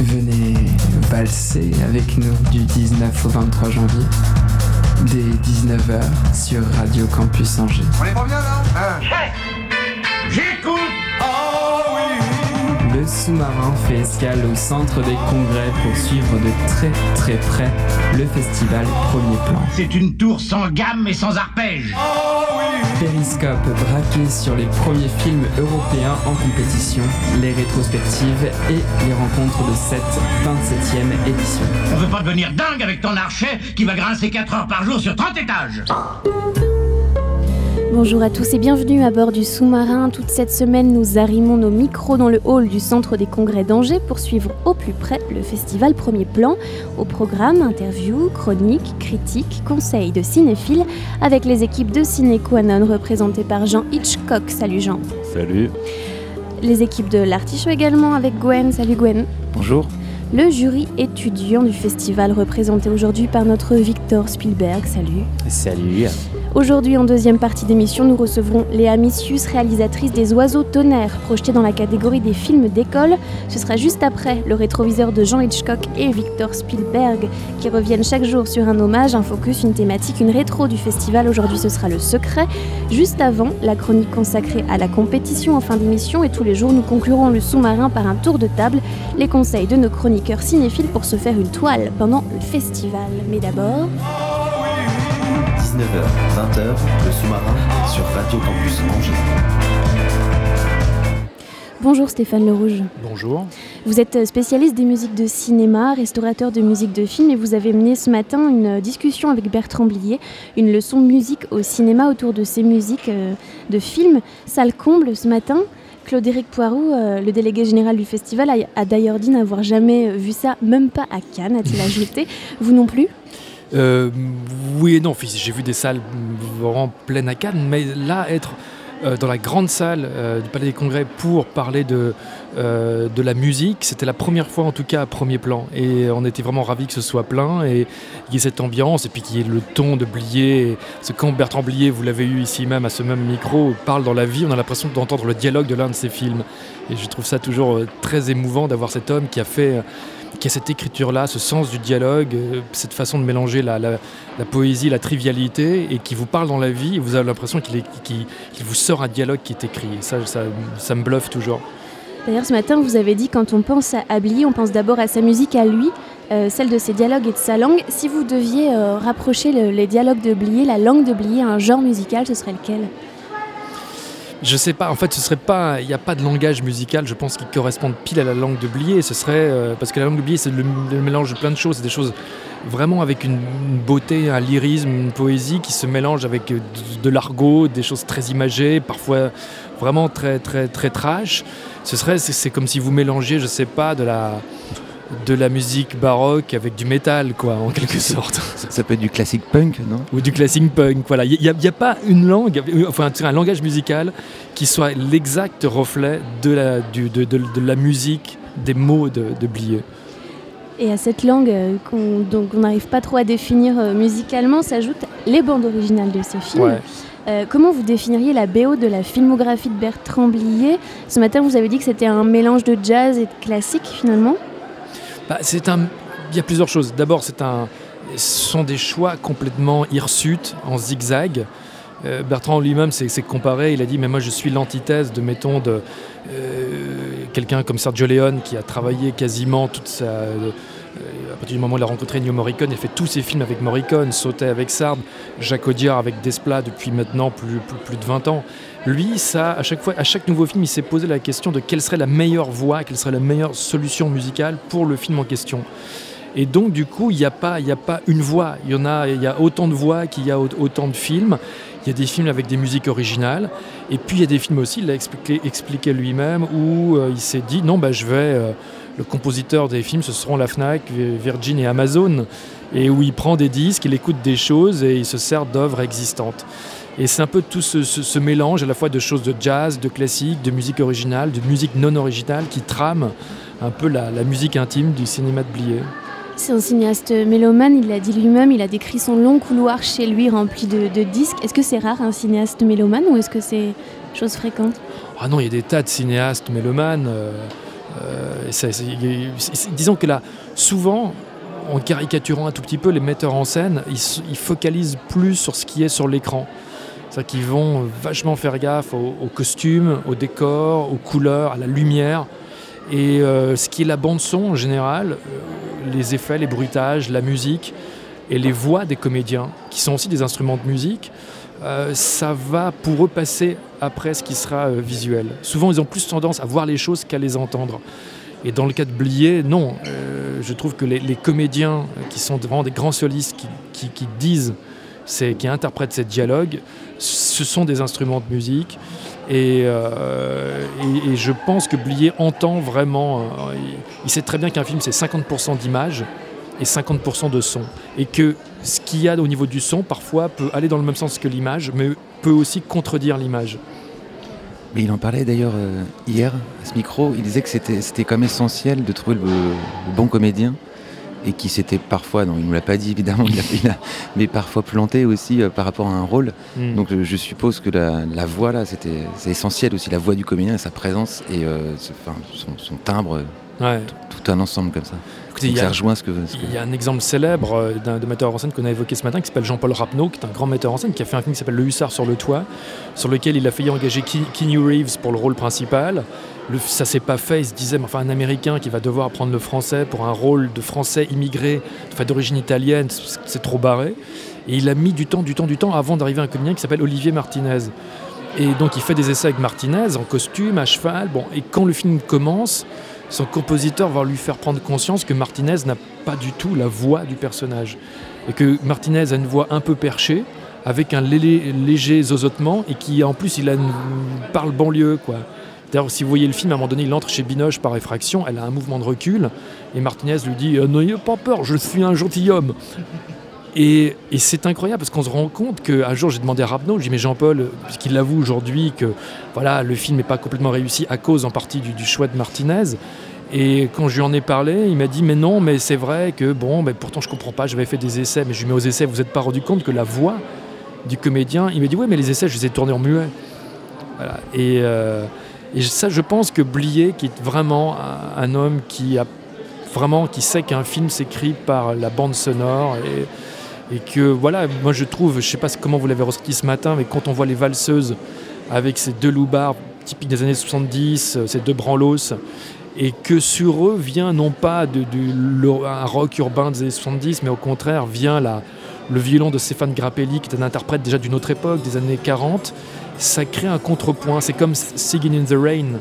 Venez valser avec nous du 19 au 23 janvier, dès 19h sur Radio Campus Angers. On est pas bien là? Hein J'écoute Le sous-marin fait escale au centre des congrès pour suivre de très très près le festival Premier Plan. C'est une tour sans gamme et sans arpège. Périscope braqué sur les premiers films européens en compétition, les rétrospectives et les rencontres de cette 27e édition. On veut pas devenir dingue avec ton archet qui va grincer 4 heures par jour sur 30 étages. Bonjour à tous et bienvenue à bord du sous-marin. Toute cette semaine, nous arrimons nos micros dans le hall du Centre des Congrès d'Angers pour suivre au plus près le festival Premier Plan. Au programme, interviews, chroniques, critiques, conseils de cinéphiles avec les équipes de Ciné Quanon représentées par Jean Hitchcock. Salut Jean. Salut. Les équipes de l'Artichaut également avec Gwen. Salut Gwen. Bonjour. Le jury étudiant du festival représenté aujourd'hui par notre Victor Spielberg. Salut. Salut. Aujourd'hui, en deuxième partie d'émission, nous recevrons Léa Missius, réalisatrice des Oiseaux tonnerres, projetée dans la catégorie des films d'école. Ce sera juste après le rétroviseur de Jean Hitchcock et Victor Spielberg, qui reviennent chaque jour sur un hommage, un focus, une thématique, une rétro du festival. Aujourd'hui, ce sera le secret. Juste avant, la chronique consacrée à la compétition en fin d'émission. Et tous les jours, nous conclurons le sous-marin par un tour de table, les conseils de nos chroniqueurs cinéphiles pour se faire une toile pendant le festival. Mais d'abord... 19h, 20h, le sous-marin sur Radio Campus Angers. Bonjour Stéphane Le Rouge. Bonjour. Vous êtes spécialiste des musiques de cinéma, restaurateur de musique de film et vous avez mené ce matin une discussion avec Bertrand Blier, une leçon musique au cinéma autour de ces musiques euh, de films. Salle comble ce matin. Claude-Éric Poirot, euh, le délégué général du festival, a, a d'ailleurs dit n'avoir jamais vu ça, même pas à Cannes, a-t-il ajouté. Vous non plus? Euh, oui et non, j'ai vu des salles vraiment pleines à Cannes, mais là, être euh, dans la grande salle euh, du Palais des Congrès pour parler de, de la musique, c'était la première fois en tout cas à premier plan. Et on était vraiment ravis que ce soit plein et qu'il y ait cette ambiance et puis qu'il y ait le ton de Blier. Que quand Bertrand Blier, vous l'avez eu ici même à ce même micro, parle dans la vie, on a l'impression d'entendre le dialogue de l'un de ses films. Et je trouve ça toujours très émouvant d'avoir cet homme qui a fait... qui a cette écriture-là, ce sens du dialogue, euh, cette façon de mélanger la, poésie, la trivialité, et qui vous parle dans la vie, vous avez l'impression qu'il vous sort un dialogue qui est écrit. Ça, me bluffe toujours. D'ailleurs, ce matin, vous avez dit quand on pense à Blier, on pense d'abord à sa musique, à lui, euh, celle de ses dialogues et de sa langue. Si vous deviez euh, rapprocher le- les dialogues de Blier, la langue de Blier, un genre musical, ce serait lequel? Je sais pas, en fait, ce serait pas, il n'y a pas de langage musical, je pense, qui corresponde pile à la langue de Blier. Ce serait, euh, parce que la langue de Blier, c'est le, mélange de plein de choses, c'est des choses vraiment avec une, beauté, un lyrisme, une poésie qui se mélange avec euh, de, de l'argot, des choses très imagées, parfois vraiment très, très, très trash. Ce serait, c'est comme si vous mélangiez, je sais pas, de la, de la musique baroque avec du métal, quoi, en quelque sorte. Ça, ça peut être du classique punk, non? Ou du classique punk. Voilà, il n'y a, a pas une langue, enfin un langage musical qui soit l'exact reflet de la, du- de, de- de la musique, des mots de, de Blier. Et à cette langue euh, qu'on n'arrive pas trop à définir euh, musicalement s'ajoutent les bandes originales de ces films. Ouais. Euh, comment vous définiriez la BO de la filmographie de Bertrand Blier? Ce matin, vous avez dit que c'était un mélange de jazz et de classique finalement. Bah, il y a plusieurs choses. D'abord, un, ce sont des choix complètement hirsutes, en zigzag. Euh, Bertrand lui-même s'est comparé, il a dit mais moi je suis l'antithèse de mettons de euh, quelqu'un comme Sergio Leone qui a travaillé quasiment toute sa euh, à partir du moment où il a rencontré Ennio Morricone, il a fait tous ses films avec Morricone, Sautet avec Sard, Jacques Audiard avec Desplat depuis maintenant plus, plus de 20 ans. Lui, ça, à chaque nouveau film, il s'est posé la question de quelle serait la meilleure voix, quelle serait la meilleure solution musicale pour le film en question. Et donc, du coup, il n'y a, pas- une voix. Il y, en a, autant de voix qu'il y a au- autant de films. Il y a des films avec des musiques originales. Et puis, il y a des films aussi, il l'a expliqué, expliqué lui-même, où euh, il s'est dit non, bah, je vais. euh, le compositeur des films, ce seront la Fnac, Virgin et Amazon. Et où il prend des disques, il écoute des choses et il se sert d'œuvres existantes. Et c'est un peu tout ce, ce- ce mélange à la fois de choses de jazz, de classique, de musique originale, de musique non originale qui trame un peu la, la musique intime du cinéma de Blier. C'est un cinéaste mélomane, il l'a dit lui-même, il a décrit son long couloir chez lui rempli de, de disques. Est-ce que c'est rare un cinéaste mélomane ou est-ce que c'est chose fréquente? Ah non, il y a des tas de cinéastes mélomanes. euh, euh, ça- disons que là, souvent, en caricaturant un tout petit peu, les metteurs en scène, ils focalisent plus sur ce qui est sur l'écran. C'est-à-dire qu'ils vont vachement faire gaffe aux, aux costumes, aux décors, aux couleurs, à la lumière. Et euh, ce qui est la bande-son en général, euh, les effets, les bruitages, la musique et les voix des comédiens, qui sont aussi des instruments de musique, euh, ça va pour eux passer après ce qui sera euh, visuel. Souvent, ils ont plus tendance à voir les choses qu'à les entendre. Et dans le cas de Blier, non. Euh, je trouve que les, comédiens euh, qui sont vraiment des grands solistes qui disent, c'est- qui interprètent ces dialogues, ce sont des instruments de musique. Et, euh, je pense que Blier entend vraiment. euh, il, sait très bien qu'un film, c'est 50% d'image et 50% de son. Et que ce qu'il y a au niveau du son, parfois, peut aller dans le même sens que l'image, mais peut aussi contredire l'image. Mais il en parlait d'ailleurs euh, hier à ce micro. Il disait que c'était c'était quand essentiel de trouver le bon comédien et qui s'était parfois, non, il nous l'a pas dit évidemment, il a- il a- mais parfois planté aussi euh, par rapport à un rôle. Mm. Donc je suppose que la, la voix là, c'était c'est essentiel aussi la voix du comédien et sa présence et euh, enfin, son, son timbre, euh, Ouais. tout un ensemble comme ça. Écoutez, Donc il y ça a- rejoint ce que. ce que- Il y a un exemple célèbre euh, d'un de metteur en scène qu'on a évoqué ce matin qui s'appelle Jean-Paul Rapneau, qui est un grand metteur en scène, qui a fait un film qui s'appelle Le Hussard sur le toit, sur lequel il a failli engager Ke- Keanu Reeves pour le rôle principal. Le, ça s'est pas fait, il se disait, mais enfin un Américain qui va devoir apprendre le français pour un rôle de français immigré, enfin, d'origine italienne, c'est trop barré. Et il a mis du temps, du temps, du temps avant d'arriver à un comédien qui s'appelle Olivier Martinez. Et donc il fait des essais avec Martinez en costume, à cheval. Bon, et quand le film commence, son compositeur va lui faire prendre conscience que Martinez n'a pas du tout la voix du personnage. Et que Martinez a une voix un peu perchée, avec un lé- léger zozotement, et qui en plus il parle banlieue. quoi. D'ailleurs, si vous voyez le film, à un moment donné, il entre chez Binoche par effraction, elle a un mouvement de recul, et Martinez lui dit Euh, N'ayez pas peur, je suis un gentilhomme. Et, c'est incroyable parce qu'on se rend compte qu'un jour j'ai demandé à Rapneau, j'ai dit mais Jean-Paul, puisqu'il l'avoue aujourd'hui que voilà, le film n'est pas complètement réussi à cause en partie du, du choix de Martinez. Et quand je lui en ai parlé, il m'a dit mais non, mais c'est vrai que bon, mais pourtant je comprends pas, j'avais fait des essais, mais je lui mets aux essais, vous n'êtes pas rendu compte que la voix du comédien, il m'a dit ouais mais les essais je les ai tournés en muet. Voilà. Et, euh, et ça je pense que Blier, qui est vraiment un, homme qui a vraiment qui sait qu'un film s'écrit par la bande sonore et, que voilà, moi je trouve, je sais pas comment vous l'avez ressenti ce matin, mais quand on voit les valseuses avec ces deux loupards typiques des années 70, euh, ces deux branlos, et que sur eux vient non pas de, un rock urbain des années 70, mais au contraire vient la, le violon de Stéphane Grappelli, qui est un interprète déjà d'une autre époque, des années 40, ça crée un contrepoint. C'est comme Singing in the Rain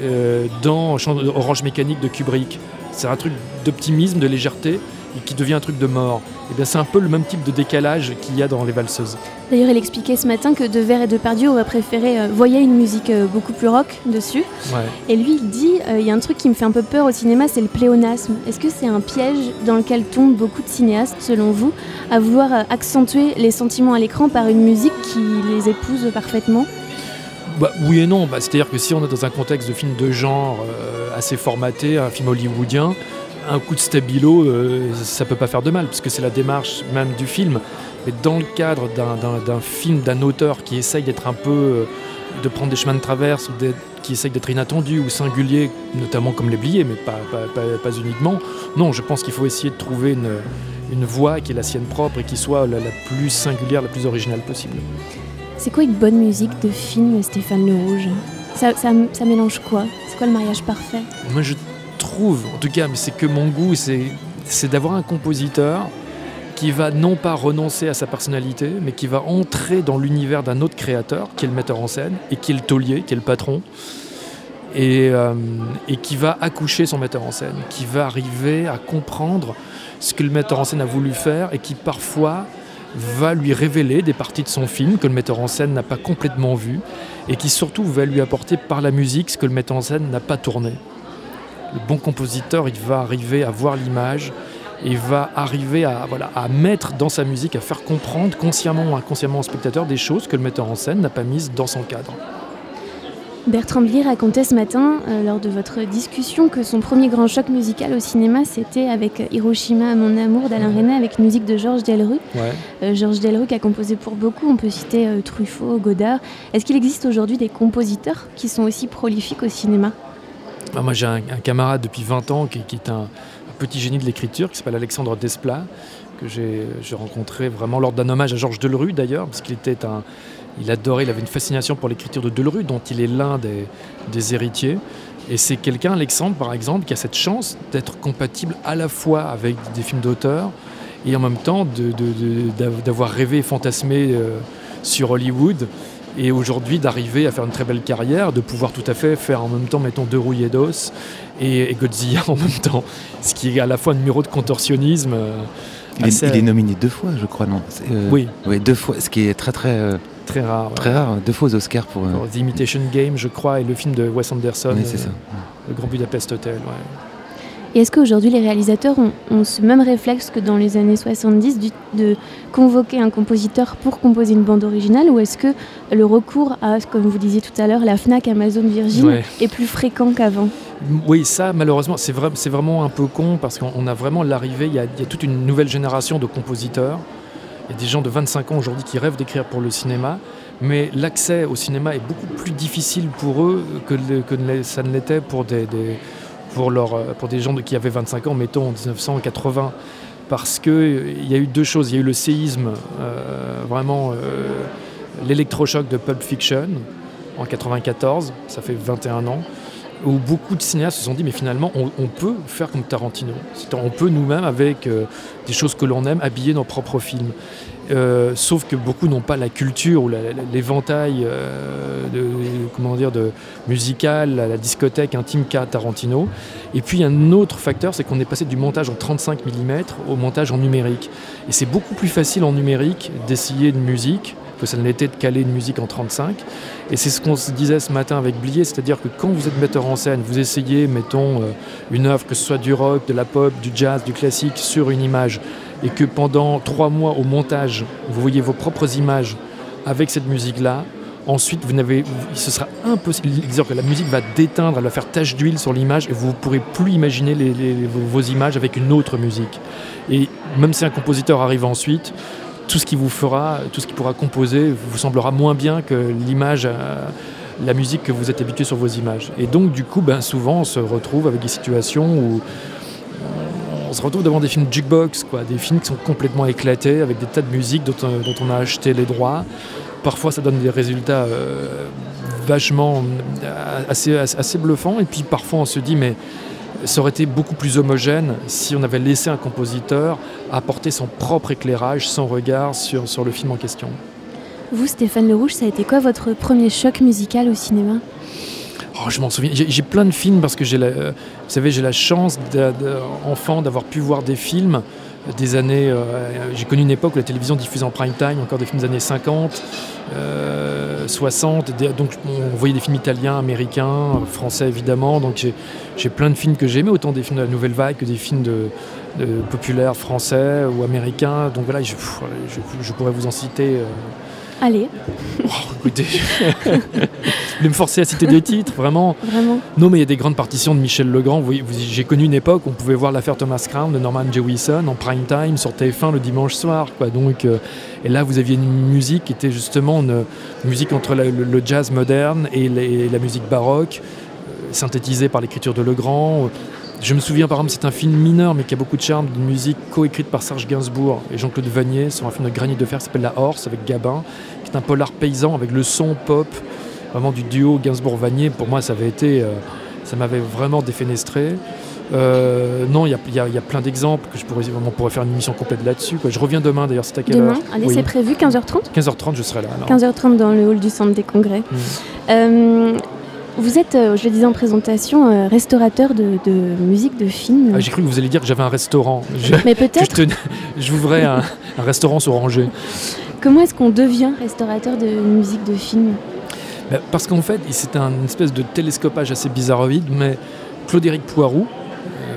euh, dans Orange Mécanique de Kubrick. C'est un truc d'optimisme, de légèreté, et qui devient un truc de mort. Et bien c'est un peu le même type de décalage qu'il y a dans les valseuses. D'ailleurs, il expliquait ce matin que Devers et Depardieu auraient préféré euh, voyer une musique euh, beaucoup plus rock dessus. Ouais. Et lui, il dit euh, il y a un truc qui me fait un peu peur au cinéma, c'est le pléonasme. Est-ce que c'est un piège dans lequel tombent beaucoup de cinéastes, selon vous, à vouloir euh, accentuer les sentiments à l'écran par une musique qui les épouse parfaitement? Bah, oui et non. Bah, C'est-à-dire que si on est dans un contexte de film de genre euh, assez formaté, un film hollywoodien, un coup de stabilo, euh, ça peut pas faire de mal, puisque c'est la démarche même du film. Mais dans le cadre d'un- film, d'un auteur qui essaye d'être un peu. euh, de prendre des chemins de traverse, ou qui essaye d'être inattendu ou singulier, notamment comme les bliés, mais pas, pas, pas- pas uniquement. Non, je pense qu'il faut essayer de trouver une, une voix qui est la sienne propre et qui soit la, la plus singulière, la plus originale possible. C'est quoi une bonne musique de film, Stéphane Le Rouge? Ça, ça, ça mélange quoi? C'est quoi le mariage parfait? Moi, je trouve, en tout cas, mais c'est que mon goût, c'est d'avoir un compositeur qui va non pas renoncer à sa personnalité, mais qui va entrer dans l'univers d'un autre créateur, qui est le metteur en scène, et qui est le taulier, qui est le patron, et, euh, et qui va accoucher son metteur en scène, qui va arriver à comprendre ce que le metteur en scène a voulu faire, et qui parfois va lui révéler des parties de son film que le metteur en scène n'a pas complètement vues, et qui surtout va lui apporter par la musique ce que le metteur en scène n'a pas tourné le bon compositeur, il va arriver à voir l'image et va arriver à, voilà, à mettre dans sa musique, à faire comprendre consciemment ou inconsciemment au spectateur des choses que le metteur en scène n'a pas mises dans son cadre. Bertrand Blier racontait ce matin, euh, lors de votre discussion, que son premier grand choc musical au cinéma, c'était avec Hiroshima, mon amour d'Alain Resnais, avec une musique de Georges Delru. Ouais. Euh, Georges Delru qui a composé pour beaucoup, on peut citer euh, Truffaut, Godard. Est-ce qu'il existe aujourd'hui des compositeurs qui sont aussi prolifiques au cinéma? Ah, moi, j'ai un, camarade depuis 20 ans qui, est un, petit génie de l'écriture qui s'appelle Alexandre Desplat, que j'ai rencontré vraiment lors d'un hommage à Georges Delerue d'ailleurs, parce qu'il adorait, il avait une fascination pour l'écriture de Delerue, dont il est l'un des, héritiers. Et c'est quelqu'un, Alexandre par exemple, qui a cette chance d'être compatible à la fois avec des films d'auteur et en même temps d'avoir rêvé et fantasmé euh, sur Hollywood et aujourd'hui d'arriver à faire une très belle carrière, de pouvoir tout à fait faire en même temps, mettons, deux rouillés d'os et, et Godzilla en même temps, ce qui est à la fois un numéro de contorsionnisme. euh, Il est, il est nominé deux fois, je crois, non euh, Oui, ouais, deux fois, ce qui est très très euh, très rare. ouais. très rare, deux fois aux Oscars pour. euh, Pour The Imitation Game, je crois, et le film de Wes Anderson, c'est euh, ça. Le Grand Budapest Hotel. ouais. Et est-ce qu'aujourd'hui les réalisateurs ont, ont ce même réflexe que dans les années 70 du- de convoquer un compositeur pour composer une bande originale ou est-ce que le recours à, comme vous disiez tout à l'heure, la FNAC, Amazon, Virgin Ouais. est plus fréquent qu'avant? Oui, ça, malheureusement, c'est vrai, c'est vraiment un peu con parce qu'on on a vraiment l'arrivée, il y, a, il y a toute une nouvelle génération de compositeurs. Il y a des gens de 25 ans aujourd'hui qui rêvent d'écrire pour le cinéma, mais l'accès au cinéma est beaucoup plus difficile pour eux que, ça ne l'était pour des, des- euh, pour des gens qui avaient 25 ans, mettons en 1980. Parce qu'il y a eu deux choses. Il y a eu le séisme, euh, vraiment euh, l'électrochoc de Pulp Fiction en 94, ça fait 21 ans où beaucoup de cinéastes se sont dit mais finalement on, peut faire comme Tarantino. On peut nous-mêmes avec des choses que l'on aime habiller nos propres films. Euh, sauf que beaucoup n'ont pas la culture ou l'éventail euh, de, de musical, la, la discothèque intime qu'a Tarantino. Et puis un autre facteur, c'est qu'on est passé du montage en 35 mm au montage en numérique. Et c'est beaucoup plus facile en numérique d'essayer une musique que ça ne l'était de caler une musique en 35. Et c'est ce qu'on se disait ce matin avec Blier, c'est-à-dire que quand vous êtes metteur en scène, vous essayez, mettons, euh, une œuvre, que ce soit du rock, de la pop, du jazz, du classique, sur une image, et que pendant trois mois au montage, vous voyez vos propres images avec cette musique-là, ensuite, vous n'avez, ce sera impossible, c'est-à-dire que la musique va déteindre, elle va faire tache d'huile sur l'image, et vous ne pourrez plus imaginer vos images avec une autre musique. Et même si un compositeur arrive ensuite, tout ce qui vous fera, tout ce qui pourra composer vous semblera moins bien que l'image, euh, la musique que vous êtes habitué sur vos images. Et donc du coup, ben, souvent on se retrouve avec des situations où on se retrouve devant des films jukebox, quoi, des films qui sont complètement éclatés avec des tas de musiques dont, on- dont on a acheté les droits. Parfois ça donne des résultats euh, vachement euh, assez, bluffants et puis parfois on se dit mais ça aurait été beaucoup plus homogène si on avait laissé un compositeur apporter son propre éclairage, son regard sur, sur le film en question. Vous, Stéphane Le Rouge, ça a été quoi votre premier choc musical au cinéma? Oh, je m'en souviens. J'ai plein de films parce que j'ai la, euh, vous savez, j'ai la chance, enfant, d'avoir pu voir des films des années. euh, j'ai connu une époque où la télévision diffusait en prime time, encore des films des années 50, euh, 60. des- donc on voyait des films italiens, américains, euh, français évidemment. Donc j'ai plein de films que j'aimais, autant des films de la nouvelle vague que des films de, populaires français ou américains. Donc voilà, je, je, pourrais vous en citer. euh, Allez, écoutez, vous voulez me forcer à citer des titres, vraiment. vraiment. Non, mais il y a des grandes partitions de Michel Legrand. Vous voyez, vous- J'ai connu une époque où on pouvait voir l'affaire Thomas Crown de Norman Jewison en prime time sur TF1 le dimanche soir. Quoi. Donc, euh, et là, vous aviez une musique qui était justement une, une musique entre la- le, le jazz moderne et, les- la musique baroque, euh, synthétisée par l'écriture de Legrand. Je me souviens par exemple, c'est un film mineur mais qui a beaucoup de charme, d'une musique coécrite par Serge Gainsbourg et Jean-Claude Vanier sur un film de Granit de Fer qui s'appelle La Horse avec Gabin, qui est un polar paysan avec le son pop vraiment du duo Gainsbourg-Vanier, pour moi, ça avait été, euh, ça m'avait vraiment défenestré. Euh, non, il y a, y y plein d'exemples que je pourrais, on pourrait faire une émission complète là-dessus. Je reviens demain d'ailleurs, c'est à quelle Demain, heure allez, Oui. c'est prévu, 15h30 15h30, je serai là. alors. 15h30 dans le hall du centre des congrès. Mm. Euh, vous êtes, euh, je le disais en présentation, euh, restaurateur de, de musique de film. Ah, J'ai cru que vous alliez dire que j'avais un restaurant. Je, Mais peut-être, tenais- je ouvrais un, un restaurant sur Angers. comment est-ce qu'on devient restaurateur de musique de film Ben, parce qu'en fait, c'est un espèce de télescopage assez bizarroïde, mais Claude-Éric Poirou,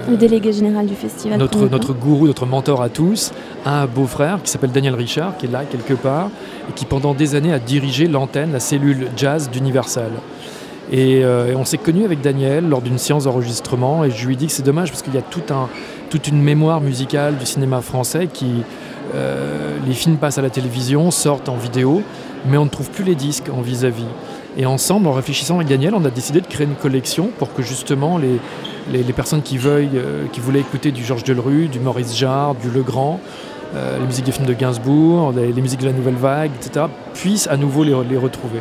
Le délégué général du festival. notre, notre gourou, notre mentor à tous, a un beau-frère qui s'appelle Daniel Richard, qui est là quelque part, et qui pendant des années a dirigé l'antenne, la cellule jazz d'Universal. Et, euh, on s'est connu avec Daniel lors d'une séance d'enregistrement et je lui ai dit que c'est dommage parce qu'il y a tout un, toute une mémoire musicale du cinéma français qui, euh, les films passent à la télévision, sortent en vidéo, mais on ne trouve plus les disques en vis-à-vis. Et ensemble, en réfléchissant avec Daniel, on a décidé de créer une collection pour que justement les, les, les personnes qui, veuillent, euh, qui voulaient écouter du Georges Delerue, du Maurice Jarre, du Legrand, euh, les musiques des films de Gainsbourg, les, les musiques de la Nouvelle Vague, etc., puissent à nouveau les, les retrouver.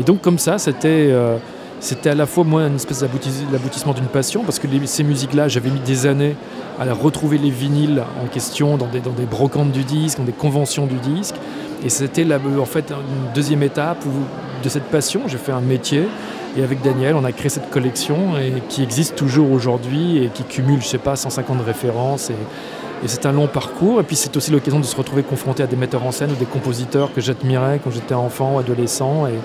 Et donc comme ça, c'était euh, c'était à la fois moi une espèce d'aboutis- d'aboutissement d'une passion, parce que ces musiques-là, j'avais mis des années à retrouver les vinyles en question dans des, dans des brocantes du disque, dans des conventions du disque. Et c'était en fait une deuxième étape de cette passion, j'ai fait un métier. Et avec Daniel, on a créé cette collection et, qui existe toujours aujourd'hui et qui cumule, je sais pas, 150 références. Et, c'est un long parcours. Et puis c'est aussi l'occasion de se retrouver confronté à des metteurs en scène ou des compositeurs que j'admirais quand j'étais enfant, adolescent. Et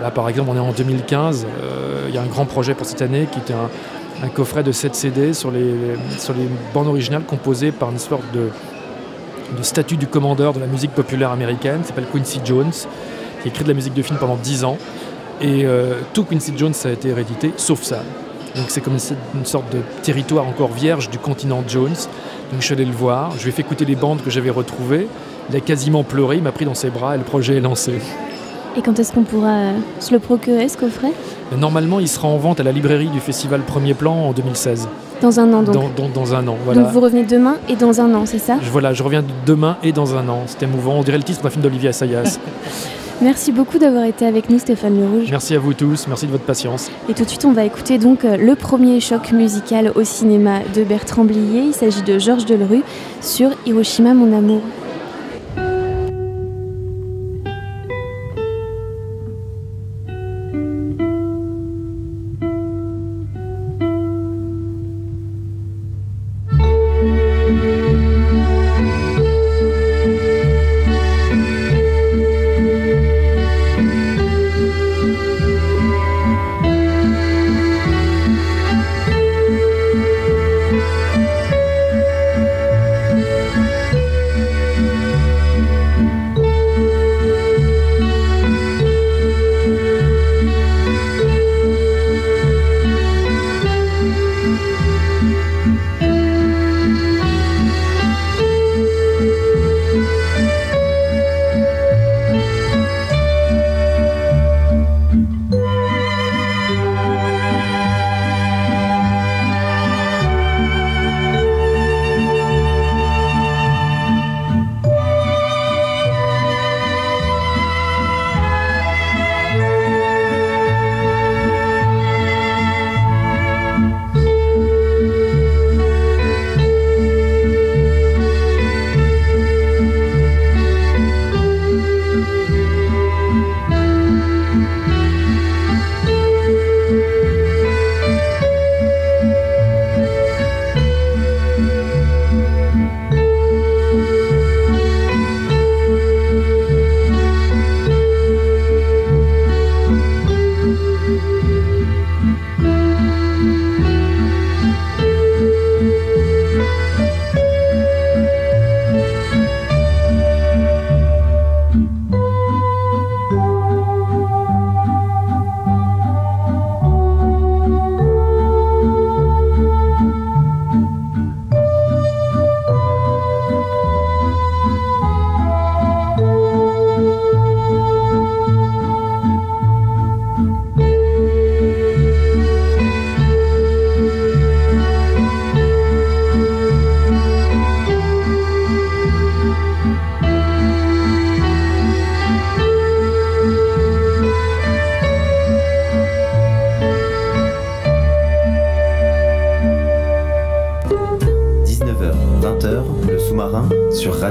là, par exemple, on est en 2015. euh, Il y a un grand projet pour cette année qui était un, coffret de 7 CD sur les, bandes originales composées par une sorte de, de statue du commandeur de la musique populaire américaine, s'appelle Quincy Jones, qui a écrit de la musique de film pendant 10 ans. Et euh, tout Quincy Jones a été hérédité, sauf ça. Donc c'est comme une, une sorte de territoire encore vierge du continent Jones. Donc je suis allé le voir, je lui ai fait écouter les bandes que j'avais retrouvées. Il a quasiment pleuré, il m'a pris dans ses bras et le projet est lancé. Et quand est-ce qu'on pourra euh, se le procurer, ce coffret? Normalement, il sera en vente à la librairie du festival Premier Plan en 2016, Dans un an donc. dans, dans- dans un an. Voilà. Donc vous revenez demain et dans un an, c'est ça? Je, voilà, je reviens demain et dans un an. C'était émouvant. On dirait le titre d'un film d'Olivier Assayas. Merci beaucoup d'avoir été avec nous, Stéphane Le Rouge. merci à vous tous, merci de votre patience. Et tout de suite, on va écouter donc euh, le premier choc musical au cinéma de Bertrand Blier. Il s'agit de Georges Delerue sur Hiroshima, mon amour.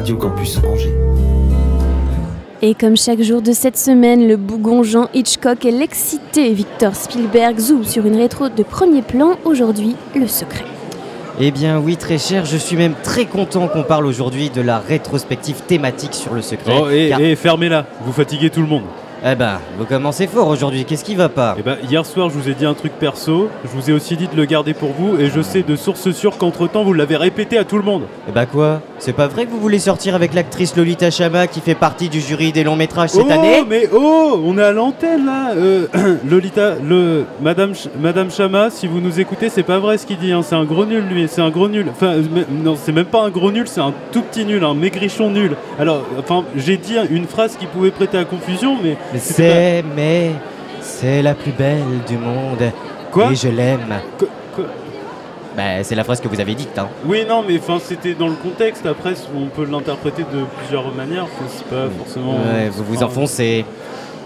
Radio Campus Angers. Et comme chaque jour de cette semaine, le bougon Jean Hitchcock et l'excité Victor Spielberg zooment sur une rétro de premier plan. Aujourd'hui, le secret. Eh bien oui, très cher, je suis même très content qu'on parle aujourd'hui de la rétrospective thématique sur le secret. Oh, et, Car- et fermez-la, vous fatiguez tout le monde. Eh ben, vous commencez fort aujourd'hui, qu'est-ce qui va pas? Eh ben, hier soir, je vous ai dit un truc perso, je vous ai aussi dit de le garder pour vous, et je sais de source sûre qu'entre temps, vous l'avez répété à tout le monde. Eh ben quoi? C'est pas vrai que vous voulez sortir avec l'actrice Lolita Chama qui fait partie du jury des longs métrages cette oh, année mais oh, on est à l'antenne là. Euh, Lolita, le Madame Ch- Madame Chama, si vous nous écoutez, c'est pas vrai ce qu'il dit. hein, C'est un gros nul lui. C'est un gros nul. Enfin, euh, non, c'est même pas un gros nul, c'est un tout petit nul, un maigrichon nul. Alors, enfin, j'ai dit une phrase qui pouvait prêter à confusion, mais Mais c'est, mais c'est la plus belle du monde. Quoi Et je l'aime. Bah, c'est la phrase que vous avez dite, hein. Oui, non, mais c'était dans le contexte. Après, on peut l'interpréter de plusieurs manières. C'est pas forcément. Ouais, vous vous enfoncez.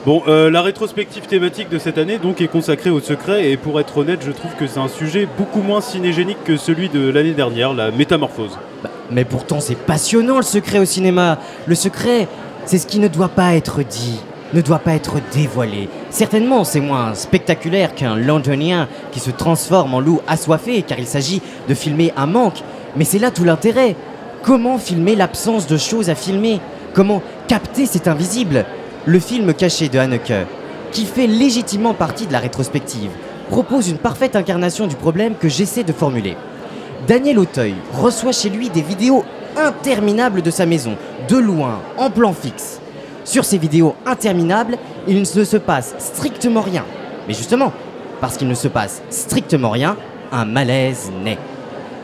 Bon, euh, la rétrospective thématique de cette année donc est consacrée au secret et pour être honnête, je trouve que c'est un sujet beaucoup moins cinégénique que celui de l'année dernière, la métamorphose. Bah, mais pourtant, c'est passionnant le secret au cinéma. Le secret, c'est ce qui ne doit pas être dit, ne doit pas être dévoilé. Certainement, c'est moins spectaculaire qu'un londonien qui se transforme en loup assoiffé, car il s'agit de filmer un manque. Mais c'est là tout l'intérêt. Comment filmer l'absence de choses à filmer? Comment capter cet invisible? Le film caché de Haneke, qui fait légitimement partie de la rétrospective, propose une parfaite incarnation du problème que j'essaie de formuler. Daniel Auteuil reçoit chez lui des vidéos interminables de sa maison, de loin, en plan fixe. Sur ces vidéos interminables, il ne se passe strictement rien. Mais justement, parce qu'il ne se passe strictement rien, un malaise naît.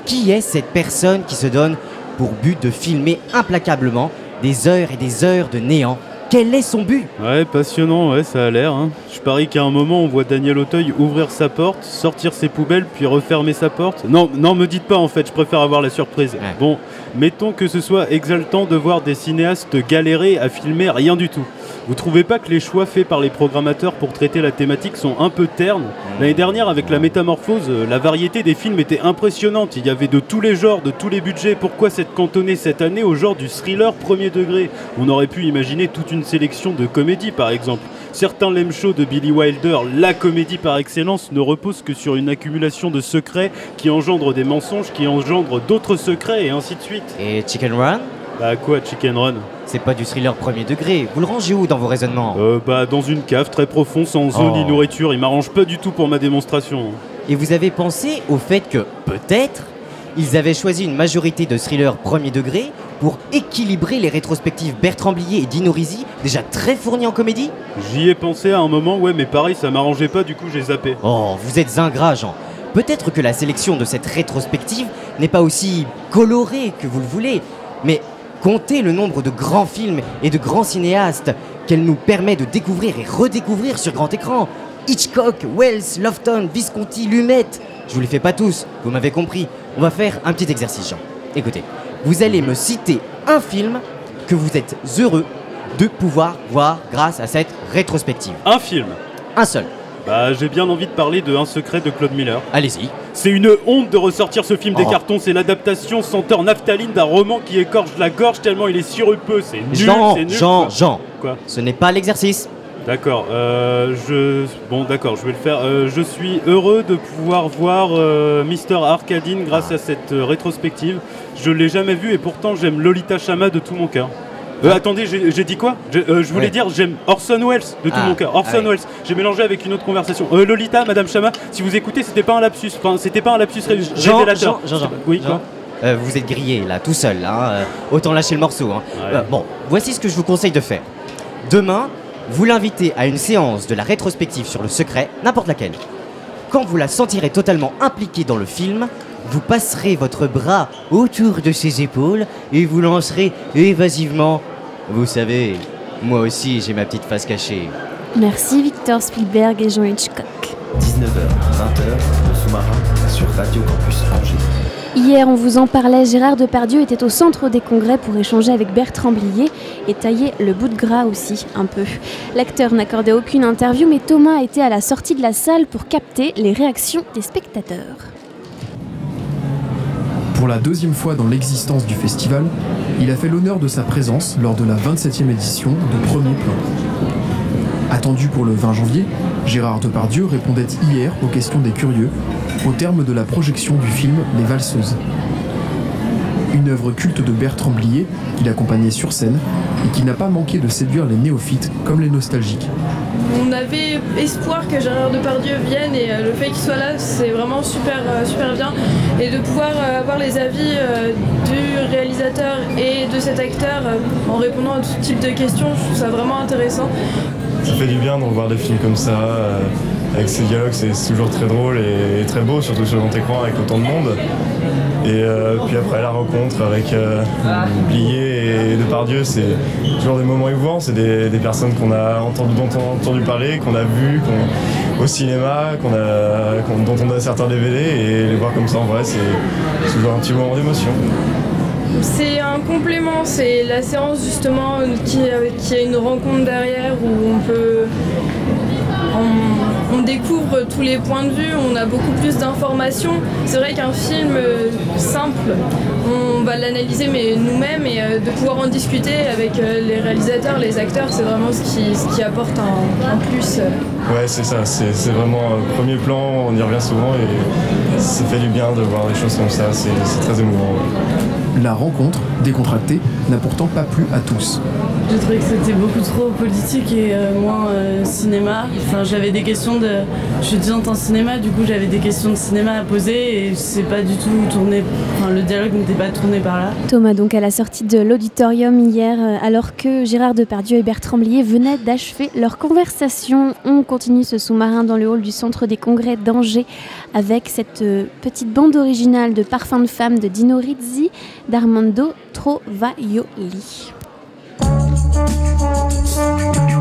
Qui est cette personne qui se donne pour but de filmer implacablement des heures et des heures de néant Quel est son but? Ouais, passionnant, ouais, ça a l'air. hein. Je parie qu'à un moment, on voit Daniel Auteuil ouvrir sa porte, sortir ses poubelles, puis refermer sa porte. Non, non, me dites pas en fait, je préfère avoir la surprise. Ouais. Bon, mettons que ce soit exaltant de voir des cinéastes galérer à filmer rien du tout. Vous trouvez pas que les choix faits par les programmateurs pour traiter la thématique sont un peu ternes L'année dernière, avec la métamorphose, euh, la variété des films était impressionnante. Il y avait de tous les genres, de tous les budgets. Pourquoi s'être cantonné cette année au genre du thriller premier degré? On aurait pu imaginer toute une sélection de comédies, par exemple. Certains lame shows de Billy Wilder, la comédie par excellence, ne reposent que sur une accumulation de secrets qui engendrent des mensonges, qui engendrent d'autres secrets, et ainsi de suite. Et Chicken Run? Bah quoi, Chicken Run C'est pas du thriller premier degré. Vous le rangez où dans vos raisonnements euh, Bah dans une cave très profond, sans eau Oh. ni nourriture. Il m'arrange pas du tout pour ma démonstration. Et vous avez pensé au fait que, peut-être, ils avaient choisi une majorité de thrillers premier degré pour équilibrer les rétrospectives Bertrand Blier et Dino Risi, déjà très fournis en comédie J'y ai pensé à un moment, ouais, mais pareil, ça m'arrangeait pas, du coup j'ai zappé. Oh, vous êtes ingrat, Jean. Peut-être que la sélection de cette rétrospective n'est pas aussi colorée que vous le voulez, mais comptez le nombre de grands films et de grands cinéastes qu'elle nous permet de découvrir et redécouvrir sur grand écran. Hitchcock, Wells, Lofton, Visconti, Lumet. Je vous les fais pas tous, vous m'avez compris. On va faire un petit exercice, Jean. Écoutez, vous allez me citer un film que vous êtes heureux de pouvoir voir grâce à cette rétrospective. Un film Un seul. Bah j'ai bien envie de parler de Un secret de Claude Miller. Allez-y. C'est une honte de ressortir ce film des Oh. cartons, c'est l'adaptation senteur naphtaline d'un roman qui écorche la gorge tellement il est sirupeux, c'est nul, Jean, c'est nul. Jean. Jean, Quoi ce n'est pas l'exercice. D'accord, euh, je... Bon d'accord, je vais le faire. Euh, je suis heureux de pouvoir voir euh, Mister Arcadine grâce à cette euh, rétrospective. Je l'ai jamais vu et pourtant j'aime Lolita Chama de tout mon cœur. Euh, attendez, j'ai dit quoi Je, euh, je voulais Ouais. dire j'aime Orson Welles de tout Ah, mon cœur. Orson ouais. Welles. J'ai mélangé avec une autre conversation. Euh, Lolita, Madame Chama, si vous écoutez, c'était pas un lapsus. Enfin, c'était pas un lapsus Jean, révélateur. Jean, Jean, Oui, Jean, euh, vous êtes grillé là, tout seul. Hein, euh, autant lâcher le morceau. hein. Ouais. Bon, voici ce que je vous conseille de faire. Demain, vous l'invitez à une séance de la rétrospective sur le secret, n'importe laquelle. Quand vous la sentirez totalement impliquée dans le film, vous passerez votre bras autour de ses épaules et vous lancerez évasivement. Vous savez, moi aussi j'ai ma petite face cachée. Merci Victor Spielberg et Jean Hitchcock. 19h, 20h, le sous-marin sur Radio Campus Angers. Hier, on vous en parlait, Gérard Depardieu était au centre des congrès pour échanger avec Bertrand Blier et tailler le bout de gras aussi, un peu. L'acteur n'accordait aucune interview, mais Thomas était à la sortie de la salle pour capter les réactions des spectateurs. Pour la deuxième fois dans l'existence du festival, il a fait l'honneur de sa présence lors de la 27e édition de Premier Plan. Attendu pour le 20 janvier, Gérard Depardieu répondait hier aux questions des curieux au terme de la projection du film Les Valseuses. Une œuvre culte de Bertrand Blier, qu'il accompagnait sur scène, et qui n'a pas manqué de séduire les néophytes comme les nostalgiques. On avait espoir que Gérard Depardieu vienne et euh, le fait qu'il soit là, c'est vraiment super, euh, super bien. Et de pouvoir euh, avoir les avis du réalisateur et de cet acteur en répondant à tout type de questions, je trouve ça vraiment intéressant. Ça fait du bien de revoir des films comme ça, avec ces dialogues, c'est toujours très drôle et, et très beau, surtout sur grand écran avec autant de monde. Et euh, puis après la rencontre avec euh, Blier et Depardieu, c'est toujours des moments émouvants, c'est des, personnes qu'on a entendu, dont on a entendu parler, qu'on a vues qu'on- au cinéma, qu'on a, dont on a certains DVD, et les voir comme ça en vrai, c'est toujours un petit moment d'émotion. C'est un complément, c'est la séance justement qui, a une rencontre derrière où on peut. On découvre tous les points de vue, on a beaucoup plus d'informations. C'est vrai qu'un film euh, simple, on va l'analyser mais nous-mêmes et euh, de pouvoir en discuter avec euh, les réalisateurs, les acteurs, c'est vraiment ce qui, ce qui apporte un, un plus. Ouais, c'est ça, c'est c'est vraiment euh, premier plan, on y revient souvent et ça fait du bien de voir des choses comme ça, c'est c'est très émouvant. La rencontre, décontractée, n'a pourtant pas plu à tous. J'ai trouvé que c'était beaucoup trop politique et euh, moins euh, cinéma. Enfin, j'avais des questions de. Je suis étudiante en cinéma, du coup, j'avais des questions de cinéma à poser et c'est pas du tout tourné. Enfin, le dialogue n'était pas tourné par là. Thomas, donc à la sortie de l'auditorium hier, euh, alors que Gérard Depardieu et Bertrand Blier venaient d'achever leur conversation, on continue ce sous-marin dans le hall du centre des congrès d'Angers avec cette petite bande originale de Parfum de femme de Dino Rizzi d'Armando Trovaioli. Thank you.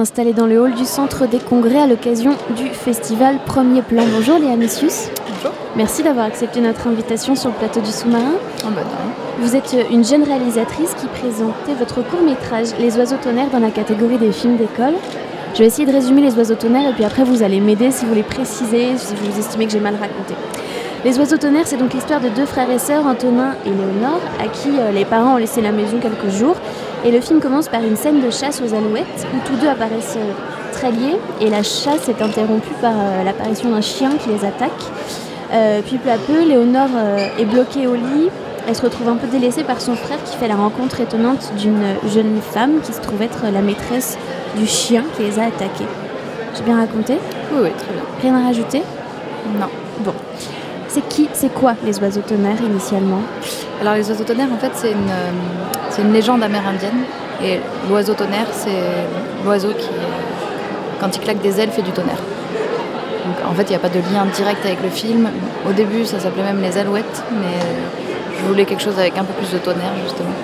Installé dans le hall du centre des congrès à l'occasion du festival Premier Plan. Bonjour Léa Missius. Bonjour. Merci d'avoir accepté notre invitation sur le plateau du sous-marin. Oh non. Vous êtes une jeune réalisatrice qui présentait votre court-métrage Les oiseaux tonnerres dans la catégorie des films d'école. Je vais essayer de résumer Les oiseaux tonnerres et puis après vous allez m'aider si vous voulez préciser, si vous estimez que j'ai mal raconté. Les oiseaux tonnerres, c'est donc l'histoire de deux frères et sœurs, Antonin et Léonore, à qui euh, les parents ont laissé la maison quelques jours. Et le film commence par une scène de chasse aux alouettes où tous deux apparaissent euh, très liés et la chasse est interrompue par euh, l'apparition d'un chien qui les attaque. Puis peu à peu, Léonore est bloquée au lit. Elle se retrouve un peu délaissée par son frère qui fait la rencontre étonnante d'une jeune femme qui se trouve être la maîtresse du chien qui les a attaqués. J'ai bien raconté? Oui, oui, très bien. Rien à rajouter? Non. Bon. C'est qui, c'est quoi les oiseaux tonnerres initialement? Alors les oiseaux tonnerres, en fait, c'est une, euh, c'est une légende amérindienne. Et l'oiseau tonnerre, c'est l'oiseau qui, quand il claque des ailes, fait du tonnerre. Donc en fait, il n'y a pas de lien direct avec le film. Au début, ça s'appelait même les alouettes, mais euh, je voulais quelque chose avec un peu plus de tonnerre, justement.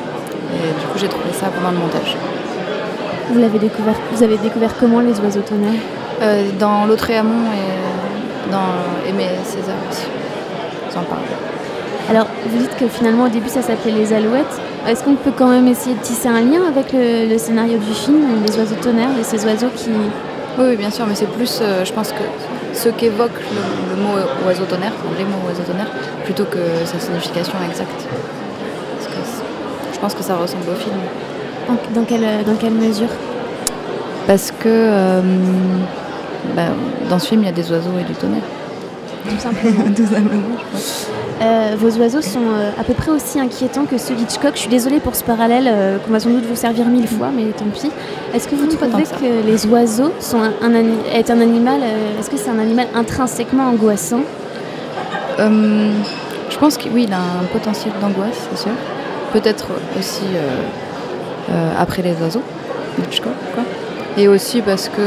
Et du coup, j'ai trouvé ça pendant le montage. Vous l'avez découvert Vous avez découvert comment les oiseaux tonnerres? Euh, dans l'autre et Amont et dans Aimé César aussi. Parle. Alors, vous dites que finalement au début ça s'appelait Les Alouettes. Est-ce qu'on peut quand même essayer de tisser un lien avec le, le scénario du film, les oiseaux tonnerres et ces oiseaux qui. Oui, oui, bien sûr, mais c'est plus, euh, je pense que ce qu'évoque le, le mot oiseau tonnerre, enfin, les mots oiseau tonnerre, plutôt que sa signification exacte. Parce que c'est- je pense que ça ressemble au film. Dans quelle, dans quelle mesure? Parce que euh, bah, dans ce film, il y a des oiseaux et du tonnerre. Tout simplement. Tout simplement, je pense. Euh, vos oiseaux sont euh, à peu près aussi inquiétants que ceux d'Hitchcock. Je suis désolée pour ce parallèle euh, qu'on va sans doute vous servir mille fois, mais tant pis. Est-ce que vous tant trouvez que les oiseaux sont un, un ani- est un animal Est-ce que c'est un animal intrinsèquement angoissant? Je pense que oui, il a un potentiel d'angoisse, c'est sûr. Peut-être aussi après les oiseaux, Hitchcock, quoi. Et aussi parce que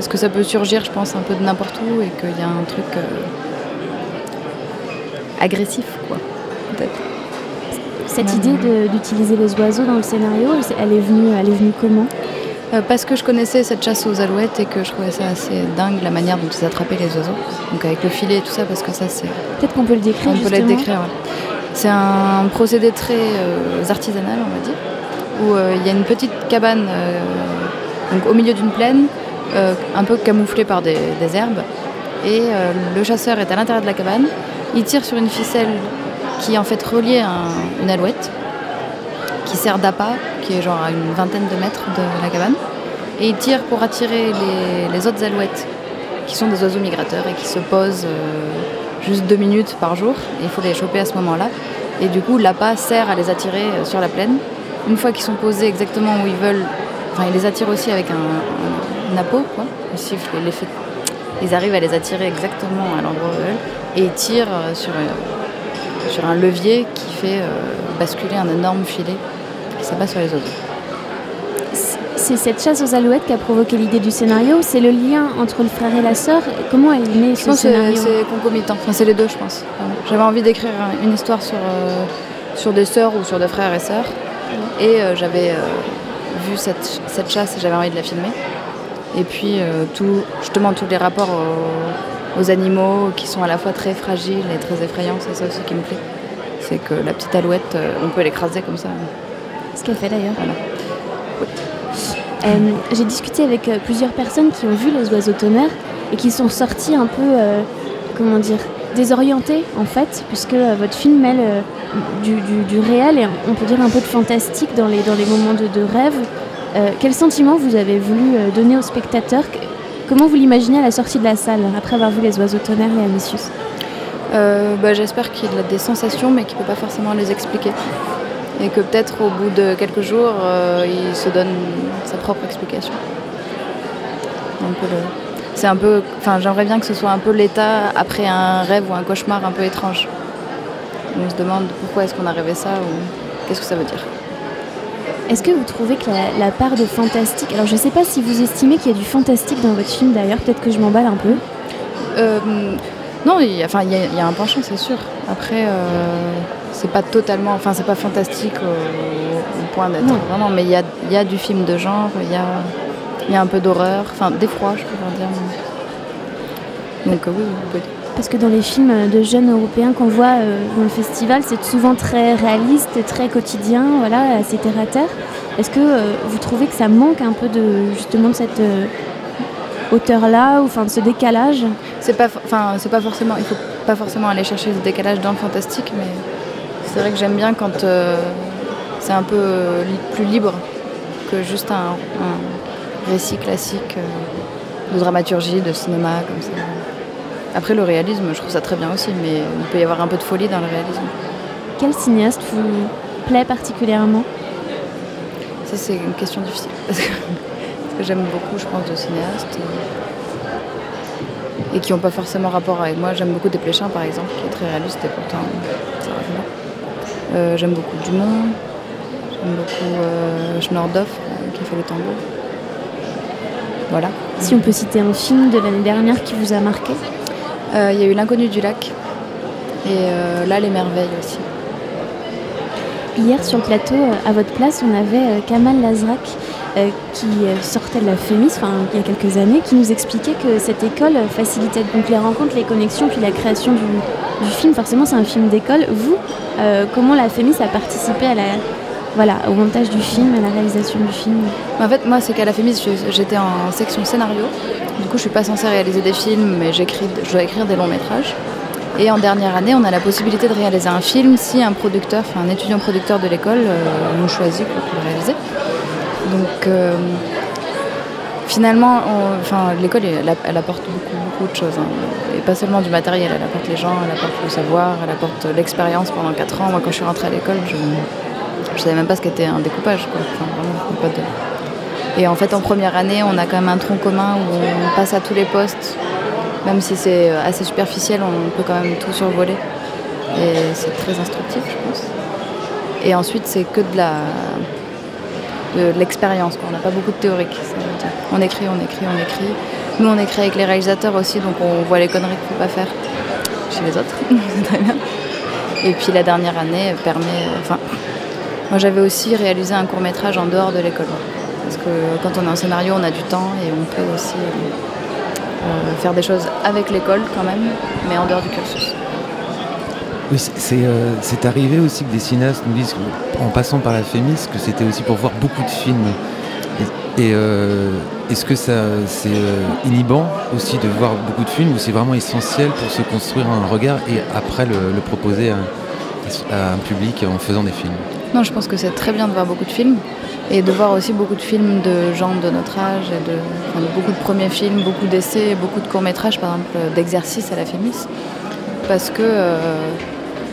parce que ça peut surgir, je pense, un peu de n'importe où et qu'il y a un truc euh, agressif, quoi. Peut-être. Cette idée d'utiliser les oiseaux dans le scénario, elle, est venue, elle est venue comment? Euh, parce que je connaissais cette chasse aux alouettes et que je trouvais ça assez dingue la manière dont ils attrapaient les oiseaux. Donc avec le filet et tout ça, parce que ça c'est. Peut-être qu'on peut le décrire. On peut le décrire, ouais. C'est un procédé très euh, artisanal, on va dire, où euh, il y a une petite cabane donc au milieu d'une plaine, un peu camouflée par des, herbes, et euh, le chasseur est à l'intérieur de la cabane. Il tire sur une ficelle qui est en fait reliée à un- une alouette, qui sert d'appât, qui est genre à une vingtaine de mètres de la cabane, et il tire pour attirer les, autres alouettes, qui sont des oiseaux migrateurs et qui se posent euh, juste deux minutes par jour. Il faut les choper à ce moment-là. Et du coup, l'appât sert à les attirer euh, sur la plaine. Une fois qu'ils sont posés exactement où ils veulent, enfin, il les attire aussi avec un, un quoi. Les fait- Ils arrivent à les attirer exactement à l'endroit où ils veulent. Et ils tirent euh, sur, euh, sur un levier qui fait euh, basculer un énorme filet qui s'abat sur les oiseaux. C'est cette chasse aux alouettes qui a provoqué l'idée du scénario. C'est le lien entre le frère et la sœur? Comment est né Je ce scénario? c'est concomitant. Enfin, c'est les deux, je pense. J'avais envie d'écrire une histoire sur, euh, sur des sœurs ou sur des frères et sœurs. Et euh, j'avais vu cette, cette chasse et j'avais envie de la filmer. Et puis, euh, tout, justement, tous les rapports aux, aux animaux qui sont à la fois très fragiles et très effrayants, c'est ça aussi qui me plaît. C'est que la petite alouette, euh, on peut l'écraser comme ça. Ce qu'elle fait d'ailleurs. Voilà. Euh, J'ai discuté avec euh, plusieurs personnes qui ont vu les oiseaux tonnerres et qui sont sorties un peu, euh, comment dire, désorientées en fait, puisque euh, votre film mêle euh, du, du- du réel et on peut dire un peu de fantastique dans les, dans les moments de, de rêve. Euh, quel sentiment vous avez voulu euh, donner aux spectateurs Comment vous l'imaginez à la sortie de la salle, après avoir vu les oiseaux tonnerres et Amicius Euh, bah, J'espère qu'il a des sensations, mais qu'il ne peut pas forcément les expliquer. Et que peut-être au bout de quelques jours, il se donne sa propre explication. C'est un peu. Enfin, j'aimerais bien que ce soit un peu l'état après un rêve ou un cauchemar un peu étrange. On se demande pourquoi est-ce qu'on a rêvé ça ou qu'est-ce que ça veut dire. Est-ce que vous trouvez que la, la part de fantastique, alors je ne sais pas si vous estimez qu'il y a du fantastique dans votre film d'ailleurs, peut-être que je m'emballe un peu. Euh, Non, il y, a, enfin, il y, a- y a un penchant, c'est sûr. Après, euh, c'est pas totalement, enfin, c'est pas fantastique au, au point d'être Non. vraiment, mais il y a, il y a du film de genre, il y a, il y a un peu d'horreur, enfin, d'effroi, je pourrais dire. Donc euh, oui, vous pouvez dire. Parce que dans les films de jeunes européens qu'on voit euh, dans le festival, c'est souvent très réaliste, très quotidien, voilà, assez terre à terre. Est-ce que euh, vous trouvez que ça manque un peu de justement de cette euh, hauteur-là, ou enfin de ce décalage? C'est pas, enfin, c'est pas forcément, il faut pas forcément aller chercher ce décalage dans le fantastique, mais c'est vrai que j'aime bien quand c'est un peu plus libre que juste un, récit classique de dramaturgie, de cinéma comme ça. Après le réalisme, je trouve ça très bien aussi, mais il peut y avoir un peu de folie dans le réalisme. Quel cinéaste vous plaît particulièrement? Ça c'est une question difficile parce que, parce que j'aime beaucoup, je pense, de cinéastes euh, et qui n'ont pas forcément rapport avec moi. J'aime beaucoup Desplechin par exemple, qui est très réaliste et pourtant là. Euh, j'aime beaucoup Dumont, j'aime beaucoup euh, euh, qui a fait le tambour. Voilà. Si on peut citer un film de l'année dernière qui vous a marqué? Il y a eu L'inconnu du lac et euh, là Les merveilles aussi. Hier sur le plateau, euh, à votre place, on avait euh, Kamal Lazrak euh, qui euh, sortait de la FEMIS il y a quelques années, qui nous expliquait que cette école euh, facilitait donc les rencontres, les connexions, puis la création du, film. Forcément, c'est un film d'école. Vous, euh, comment la FEMIS a participé à la, voilà, au montage du film, à la réalisation du film En fait, moi, c'est qu'à la FEMIS, j'étais en section scénario. Du coup, je suis pas censée réaliser des films, mais j'écris, je dois écrire des longs métrages. Et en dernière année, on a la possibilité de réaliser un film si un producteur, un étudiant producteur de l'école euh, nous choisit pour le réaliser. Donc, euh, finalement, enfin, l'école, elle apporte beaucoup, beaucoup de choses. hein. Et pas seulement du matériel, elle apporte les gens, elle apporte le savoir, elle apporte l'expérience pendant 4 ans. Moi, quand je suis rentrée à l'école, je je savais même pas ce qu'était un découpage. Et en fait, en première année, on a quand même un tronc commun où on passe à tous les postes. Même si c'est assez superficiel, on peut quand même tout survoler. Et c'est très instructif, je pense. Et ensuite, c'est que de la de l'expérience. On n'a pas beaucoup de théorique. On écrit, on écrit, on écrit. Nous, on écrit avec les réalisateurs aussi, donc on voit les conneries qu'il ne faut pas faire chez les autres. Très bien. Et puis la dernière année permet. Moi, j'avais aussi réalisé un court métrage en dehors de l'école. Parce que quand on est en scénario, on a du temps et on peut aussi euh, euh, faire des choses avec l'école quand même, mais en dehors du cursus. Oui, c'est- euh, arrivé aussi que des cinéastes nous disent, en passant par la FEMIS, que c'était aussi pour voir beaucoup de films. Et, est-ce que ça c'est inhibant aussi de voir beaucoup de films ou c'est vraiment essentiel pour se construire un regard et après le, proposer à un public en faisant des films? Non, je pense que c'est très bien de voir beaucoup de films et de voir aussi beaucoup de films de gens de notre âge, et de, beaucoup de premiers films, beaucoup d'essais, beaucoup de courts-métrages, par exemple d'exercices à la FEMIS. Parce que euh,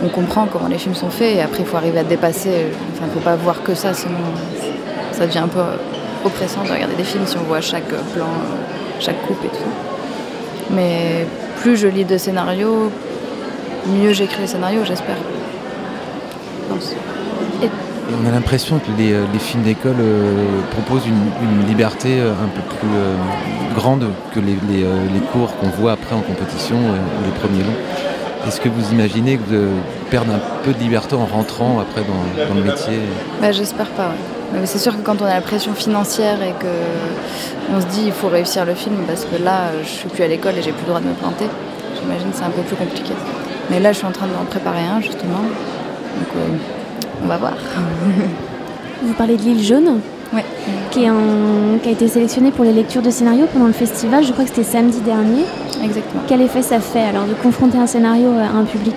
on comprend comment les films sont faits et après il faut arriver à dépasser. Enfin, il ne faut pas voir que ça, sinon ça devient un peu oppressant de regarder des films si on voit chaque plan, chaque coupe et tout. Mais plus je lis de scénarios, mieux j'écris les scénarios, j'espère. On a l'impression que les, euh, films d'école euh, proposent une, liberté euh, un peu plus grande que les, cours qu'on voit après en compétition ou les premiers longs. Est-ce que vous imaginez de perdre un peu de liberté en rentrant après dans, le métier? Bah, J'espère pas, c'est sûr que quand on a la pression financière et que on se dit il faut réussir le film parce que là je suis plus à l'école et j'ai plus le droit de me planter, j'imagine que c'est un peu plus compliqué. Mais là je suis en train d'en préparer un justement, on va voir. Vous parlez de l'île jaune Ouais. Qui, est en- qui a été sélectionnée pour les lectures de scénario pendant le festival, je crois que c'était samedi dernier. Exactement. Quel effet ça fait alors de confronter un scénario à un public?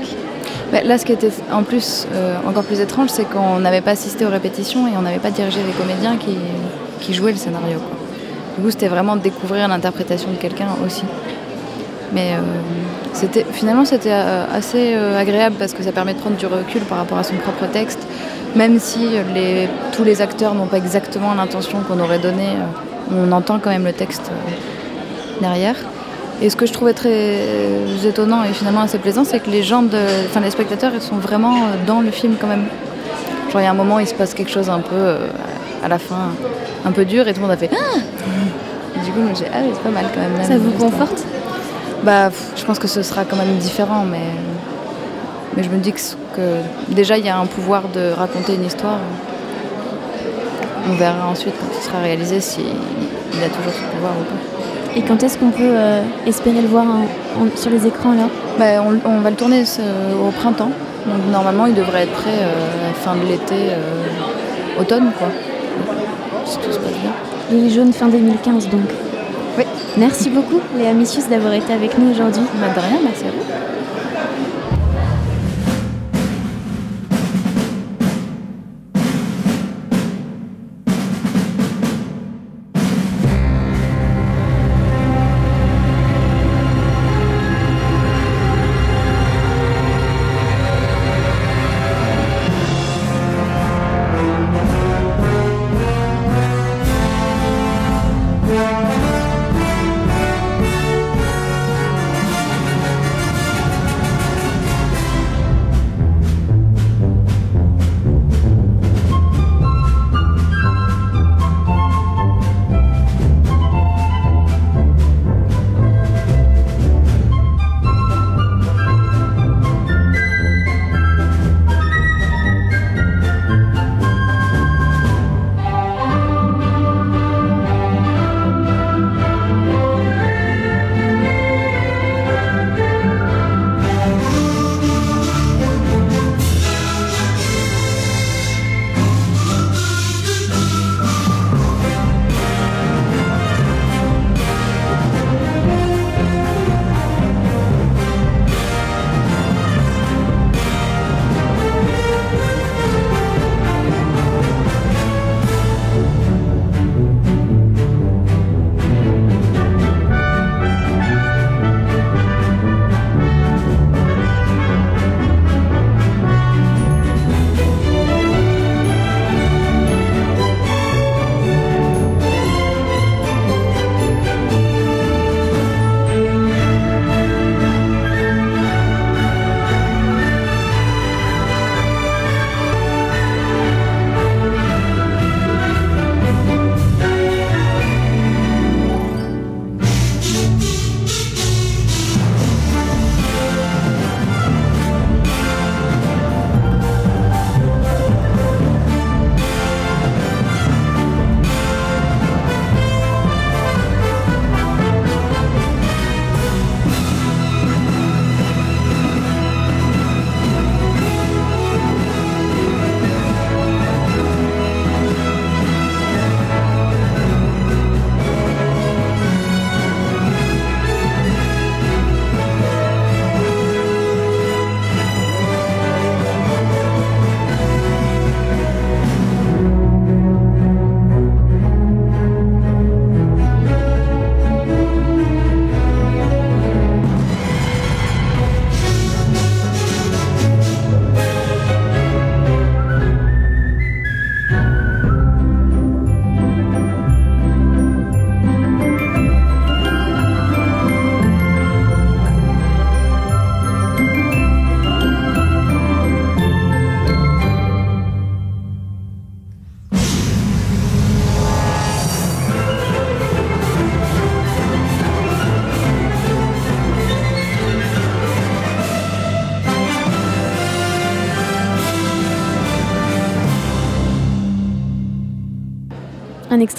Bah, là ce qui était en plus euh, encore plus étrange c'est qu'on n'avait pas assisté aux répétitions et on n'avait pas dirigé les comédiens qui, qui jouaient le scénario. quoi. Du coup c'était vraiment découvrir l'interprétation de quelqu'un aussi. Mais euh, c'était finalement c'était euh, assez euh, agréable parce que ça permet de prendre du recul par rapport à son propre texte, même si les, tous les acteurs n'ont pas exactement l'intention qu'on aurait donnée, on entend quand même le texte derrière. Et ce que je trouvais très étonnant et finalement assez plaisant, c'est que les gens, de, enfin les spectateurs, ils sont vraiment dans le film quand même. Genre il y a un moment, il se passe quelque chose un peu à la fin, un peu dur, et tout le monde a fait. Ah du coup, je me suis dit, ah c'est pas mal quand même. Ça vous conforte? Bah, je pense que ce sera quand même différent, mais, mais je me dis que, que déjà il y a un pouvoir de raconter une histoire. On verra ensuite quand ce sera réalisé s'il a toujours ce pouvoir ou pas. Et quand est-ce qu'on peut euh, espérer le voir en- en- sur les écrans alors? Bah, on, on va le tourner ce- au printemps. Donc normalement il devrait être prêt euh, à la fin de l'été, euh, automne quoi. Si tout se passe bien. Lily Jaune fin 2015 donc. Merci beaucoup Léa Missius d'avoir été avec nous aujourd'hui. Bah, de merci à.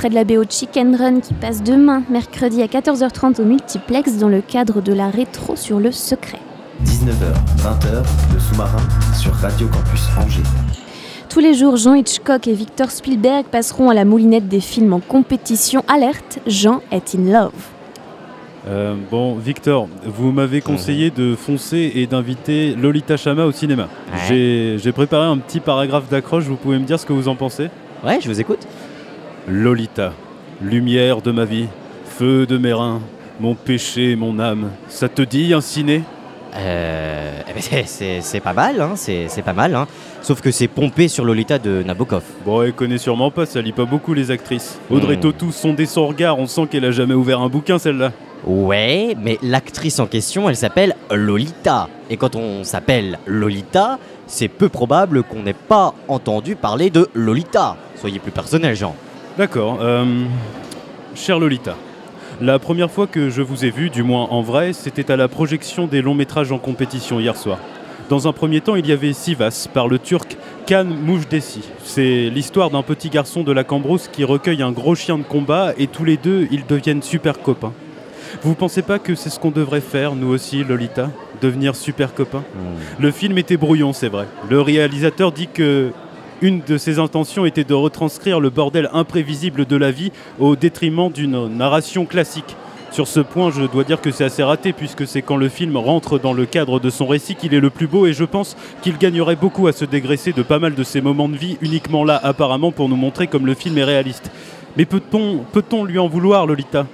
Extrait de la BO Chicken Run qui passe demain, mercredi à 14h30 au multiplex dans le cadre de la rétro sur le secret. 19h, 20h, le sous-marin sur Radio Campus Angers. Tous les jours, Jean Hitchcock et Victor Spielberg passeront à la moulinette des films en compétition. Alerte, Jean est in love. Euh, bon, Victor, vous m'avez conseillé de foncer et d'inviter Lolita Chama au cinéma. Ouais. J'ai- J'ai préparé un petit paragraphe d'accroche, vous pouvez me dire ce que vous en pensez? Ouais, je vous écoute. Lolita, lumière de ma vie, feu de mes reins, mon péché, mon âme. Ça te dit un ciné? Euh, eh ben, c'est- pas mal, hein, c'est pas mal. Hein. Sauf que c'est pompé sur Lolita de Nabokov. Bon, elle connaît sûrement pas, ça lit pas beaucoup les actrices. Audrey Hmm. Tautou sondait son regard, on sent qu'elle a jamais ouvert un bouquin celle-là. Ouais, mais l'actrice en question, elle s'appelle Lolita. Et quand on s'appelle Lolita, c'est peu probable qu'on n'ait pas entendu parler de Lolita. Soyez plus personnel, Jean. D'accord, euh, chère Lolita, La première fois que je vous ai vu, du moins en vrai, c'était à la projection des longs métrages en compétition hier soir. Dans un premier temps, il y avait Sivas par le turc Kan Mujdesi. C'est l'histoire d'un petit garçon de la Cambrousse qui recueille un gros chien de combat et tous les deux, ils deviennent super copains. Vous pensez pas que c'est ce qu'on devrait faire, nous aussi, Lolita? Devenir super copains? Le film était brouillon, c'est vrai. Le réalisateur dit que une de ses intentions était de retranscrire le bordel imprévisible de la vie au détriment d'une narration classique. Sur ce point, je dois dire que c'est assez raté, puisque c'est quand le film rentre dans le cadre de son récit qu'il est le plus beau, et je pense qu'il gagnerait beaucoup à se dégraisser de pas mal de ses moments de vie, uniquement là apparemment pour nous montrer comme le film est réaliste. Mais peut-on peut lui en vouloir, Lolita?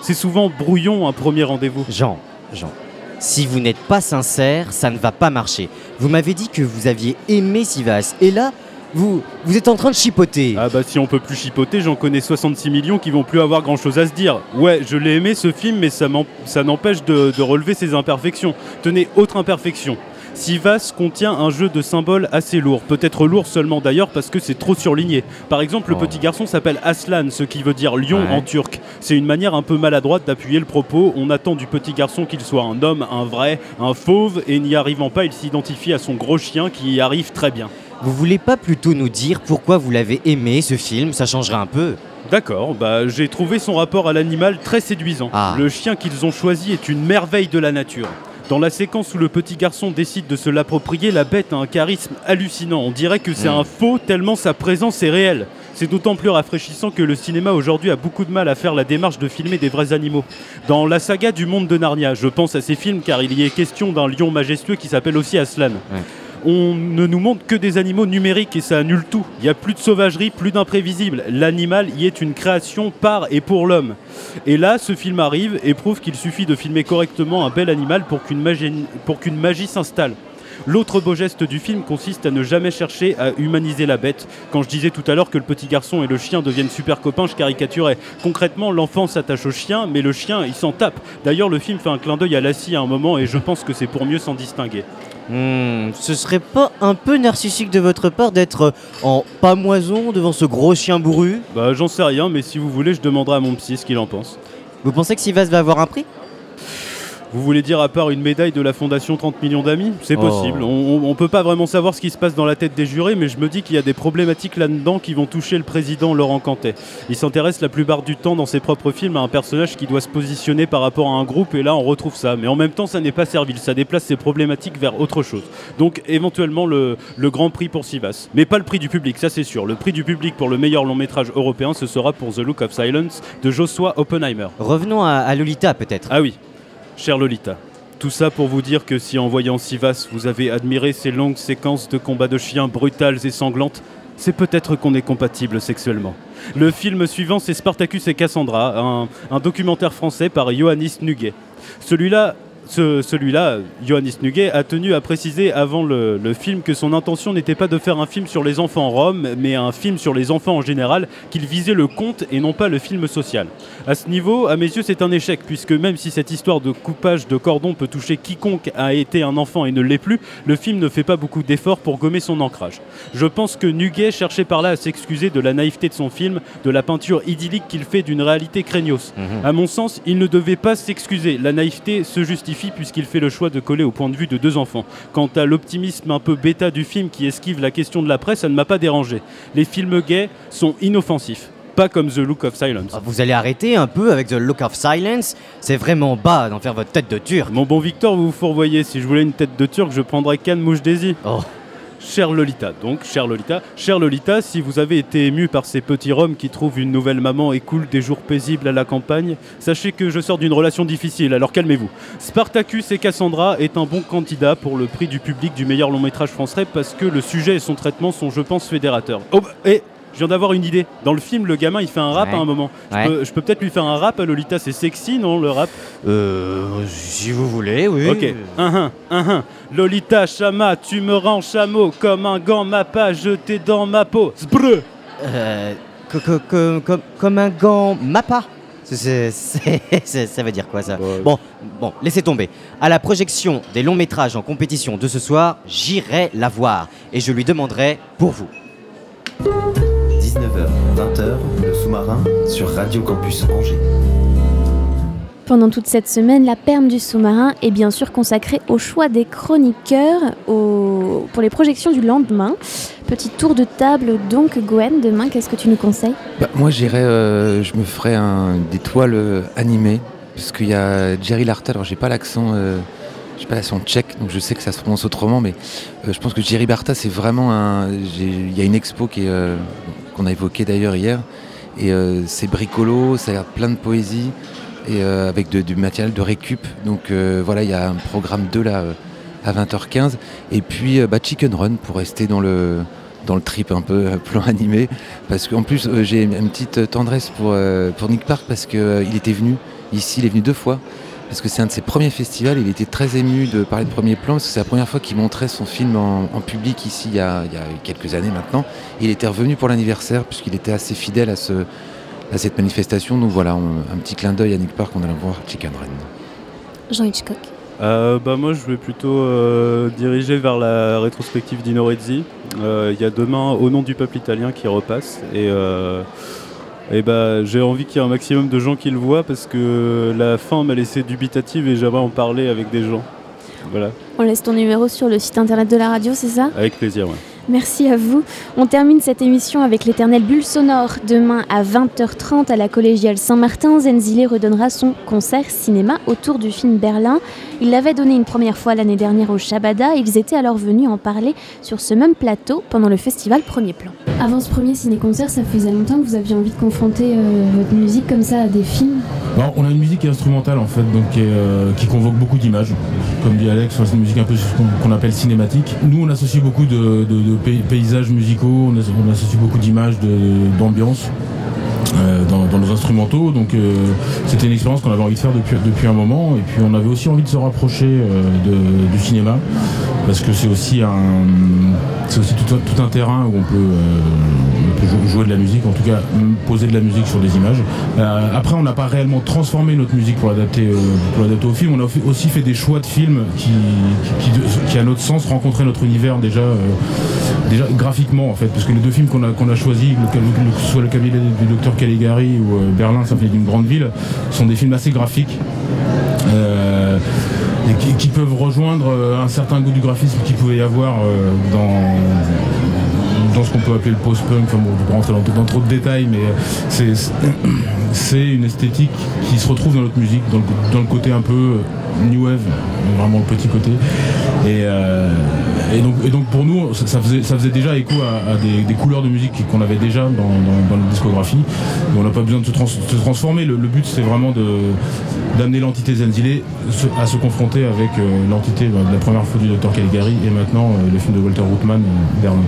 C'est souvent brouillon un premier rendez-vous. Jean, Jean, si vous n'êtes pas sincère, ça ne va pas marcher. Vous m'avez dit que vous aviez aimé Sivas, et là, vous, vous êtes en train de chipoter. Ah bah si on peut plus chipoter, j'en connais 66 millions qui vont plus avoir grand chose à se dire. Ouais, je l'ai aimé ce film, mais ça, ça n'empêche de, de relever ses imperfections. Tenez, autre imperfection. Sivas contient un jeu de symboles assez lourd, peut-être lourd seulement d'ailleurs parce que c'est trop surligné. Par exemple, le Oh. petit garçon s'appelle Aslan, ce qui veut dire lion Ouais. en turc. C'est une manière un peu maladroite d'appuyer le propos. On attend du petit garçon qu'il soit un homme, un vrai, un fauve, et n'y arrivant pas, il s'identifie à son gros chien qui y arrive très bien. Vous voulez pas plutôt nous dire pourquoi vous l'avez aimé ce film? Ça changerait un peu. D'accord, bah j'ai trouvé son rapport à l'animal très séduisant. Ah. Le chien qu'ils ont choisi est une merveille de la nature. Dans la séquence où le petit garçon décide de se l'approprier, la bête a un charisme hallucinant. On dirait que c'est Mm. un faux tellement sa présence est réelle. C'est d'autant plus rafraîchissant que le cinéma aujourd'hui a beaucoup de mal à faire la démarche de filmer des vrais animaux. Dans la saga du monde de Narnia, je pense à ces films car il y est question d'un lion majestueux qui s'appelle aussi Aslan. On ne nous montre que des animaux numériques et ça annule tout. Il n'y a plus de sauvagerie, plus d'imprévisible. L'animal y est une création par et pour l'homme. Et là, ce film arrive et prouve qu'il suffit de filmer correctement un bel animal pour qu'une magie, s'installe. L'autre beau geste du film consiste à ne jamais chercher à humaniser la bête. Quand je disais tout à l'heure que le petit garçon et le chien deviennent super copains, je caricaturais. Concrètement, l'enfant s'attache au chien, mais le chien, il s'en tape. D'ailleurs, le film fait un clin d'œil à Lassie à un moment et je pense que c'est pour mieux s'en distinguer. Hmm, ce serait pas un peu narcissique de votre part d'être en pamoison devant ce gros chien bourru? Bah, j'en sais rien, mais si vous voulez, je demanderai à mon psy ce qu'il en pense. Vous pensez que Sivas va avoir un prix? Vous voulez dire à part une médaille de la Fondation 30 millions d'amis? C'est Oh. possible. On, on- on peut pas vraiment savoir ce qui se passe dans la tête des jurés, mais je me dis qu'il y a des problématiques là-dedans qui vont toucher le président Laurent Cantet. Il s'intéresse la plupart du temps dans ses propres films à un personnage qui doit se positionner par rapport à un groupe, et là on retrouve ça. Mais en même temps, ça n'est pas servile, ça déplace ses problématiques vers autre chose. Donc éventuellement le, le grand prix pour Sivas. Mais pas le prix du public, ça c'est sûr. Le prix du public pour le meilleur long métrage européen, ce sera pour The Look of Silence de Joshua Oppenheimer. Revenons à, à Lolita peut-être. Ah oui, cher Lolita. Tout ça pour vous dire que si en voyant Sivas, vous avez admiré ces longues séquences de combats de chiens brutales et sanglantes, c'est peut-être qu'on est compatible sexuellement. Le film suivant, c'est Spartacus et Cassandra, un, un documentaire français par Ioannis Nuguet. Celui-là, ce- celui-là, Ioannis Nuguet, a tenu à préciser avant le, le film que son intention n'était pas de faire un film sur les enfants roms, mais un film sur les enfants en général, qu'il visait le conte et non pas le film social. À ce niveau, à mes yeux, c'est un échec, puisque même si cette histoire de coupage de cordon peut toucher quiconque a été un enfant et ne l'est plus, le film ne fait pas beaucoup d'efforts pour gommer son ancrage. Je pense que Nuguet cherchait par là à s'excuser de la naïveté de son film, de la peinture idyllique qu'il fait d'une réalité craignos. Mhm. À mon sens, il ne devait pas s'excuser. La naïveté se justifie puisqu'il fait le choix de coller au point de vue de deux enfants. Quant à l'optimisme un peu bêta du film qui esquive la question de la presse, ça ne m'a pas dérangé. Les films gays sont inoffensifs. Pas comme The Look of Silence. Ah, Vous allez arrêter un peu avec The Look of Silence? C'est vraiment bas d'en faire votre tête de turc. Mon bon Victor, vous vous fourvoyez. Si je voulais une tête de turc, je prendrais Can Moujdesi. Oh. Cher Lolita, donc, cher Lolita, cher Lolita, si vous avez été ému par ces petits roms qui trouvent une nouvelle maman et coulent des jours paisibles à la campagne, sachez que je sors d'une relation difficile, alors calmez-vous. Spartacus et Cassandra est un bon candidat pour le prix du public du meilleur long métrage français parce que le sujet et son traitement sont, je pense, fédérateurs. Oh, bah, et je viens d'avoir une idée. Dans le film, le gamin, il fait un rap Ouais. à un moment. Je Ouais. peux, peut-être lui faire un rap à Lolita, c'est sexy, non, le rap? Euh. Si vous voulez, oui. Ok. Un, un. Lolita, chama, tu me rends chameau comme un gant m'a pas jeté dans ma peau. Sbreu. Euh. co- co- co- Comme comme un gant c'est- c'est- Ça veut dire quoi ça? Bon, bon, laissez tomber. À la projection des longs métrages en compétition de ce soir, j'irai la voir et je lui demanderai pour vous. 19h, 20h, le sous-marin sur Radio Campus Angers. Pendant toute cette semaine, la perme du sous-marin est bien sûr consacrée au choix des chroniqueurs au- pour les projections du lendemain. Petit tour de table donc, Gwen, demain, qu'est-ce que tu nous conseilles? Bah, moi, j'irais, euh, je me ferais un, des toiles euh, animées, parce qu'il y a Jerry Larta, alors j'ai pas l'accent, euh, j'ai pas l'accent tchèque, donc je sais que ça se prononce autrement, mais euh, je pense que Jerry Larta, c'est vraiment un. Il y a une expo qui est, euh, qu'on a évoquée d'ailleurs hier, et euh, c'est bricolo, ça a plein de poésie, et euh, avec du matériel de récup. Donc euh, voilà, il y a un programme 2 là à 20h15, et puis bah, Chicken Run pour rester dans le dans le trip un peu plan animé. Parce qu'en plus j'ai une petite tendresse pour, pour Nick Park parce qu'il était venu ici, il est venu deux fois parce que c'est un de ses premiers festivals, il était très ému de parler de premier plan parce que c'est la première fois qu'il montrait son film en, en public ici il y, a, il y a quelques années maintenant. Et il était revenu pour l'anniversaire puisqu'il était assez fidèle à, ce, à cette manifestation. Donc voilà, on- un petit clin d'œil à Nick Park, on allant voir Chicken Run. Jean Hitchcock. Euh, bah moi je vais plutôt euh, diriger vers la rétrospective d'Ino Rezzi. Euh, Il y a demain Au nom du peuple italien qui repasse et, euh, et bah, j'ai envie qu'il y ait un maximum de gens qui le voient parce que la fin m'a laissé dubitative et j'aimerais en parler avec des gens. Voilà, On laisse ton numéro sur le site internet de la radio, c'est ça? Avec plaisir. ouais. Merci à vous. On termine cette émission avec l'éternelle bulle sonore. Demain à 20h30 à la collégiale Saint-Martin, Zenzile redonnera son concert cinéma autour du film Berlin. Il l'avait donné une première fois l'année dernière au Shabada. Ils étaient alors venus en parler sur ce même plateau pendant le festival Premier Plan. Avant ce premier ciné-concert, ça faisait longtemps que vous aviez envie de confronter euh, votre musique comme ça à des films? Bon, on a une musique instrumentale en fait, donc qui, est, euh, qui convoque beaucoup d'images. Comme dit Alex, c'est une musique un peu ce qu'on appelle cinématique. Nous, on associe beaucoup de, de- de pay- paysages musicaux, on, as- on associe beaucoup d'images, de- d'ambiance. Euh, dans, nos instrumentaux, donc euh, c'était une expérience qu'on avait envie de faire depuis, depuis un moment, et puis on avait aussi envie de se rapprocher euh, du cinéma, parce que c'est aussi c'est aussi tout, un- terrain où on peut, jouer de la musique, en tout cas poser de la musique sur des images. Après, on n'a pas réellement transformé notre musique pour l'adapter au film. On a aussi fait des choix de films qui, qui, à notre sens, rencontraient notre univers déjà, déjà graphiquement en fait, parce que les deux films qu'on a qu'on a choisis, le- soit le cabinet du docteur Caligari ou euh, Berlin, ça fait d'une grande ville, sont des films assez graphiques. Euh, et qui, peuvent rejoindre euh, un certain goût du graphisme qu'il pouvait y avoir dans, dans ce qu'on peut appeler le post-punk, enfin bon, je vais rentrer dans, trop de détails, mais c'est- c'est- une esthétique qui se retrouve dans notre musique, dans le, côté un peu new wave, vraiment le petit côté. Et, et donc, pour nous, ça, faisait, déjà écho à, des, couleurs de musique qu'on avait déjà dans, dans, dans la discographie. On n'a pas besoin de se, trans- se transformer. Le, but, c'est vraiment d'amener l'entité Zenzile à se confronter avec euh, l'entité bah, de la première fois du Dr Caligari et maintenant euh, le film de Walter Ruttmann, euh, Berlin.